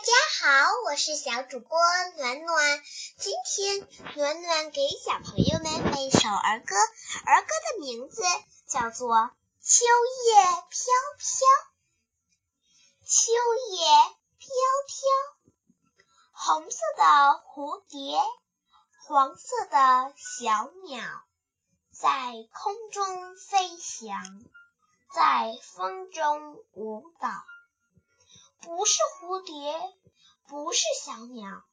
大家好，我是小主播暖暖。今天暖暖给小朋友们背一首儿歌，儿歌的名字叫做《秋叶飘飘》。秋叶飘飘，红色的蝴蝶，黄色的小鸟，在空中飞翔，在风中舞蹈。不是蝴蝶，不是小鸟，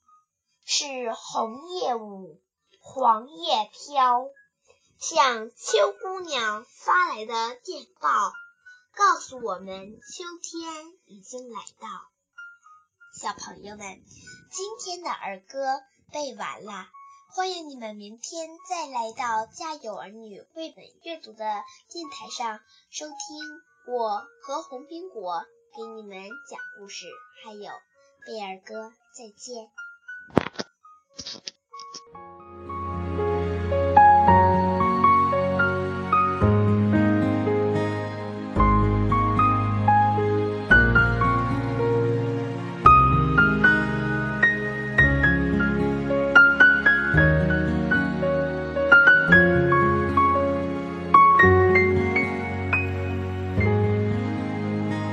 是红叶舞，黄叶飘。向秋姑娘发来的电报，告诉我们秋天已经来到。小朋友们，今天的儿歌背完了，欢迎你们明天再来到家有儿女绘本阅读的电台上收听我和红苹果。给你们讲故事，还有贝尔哥，再见。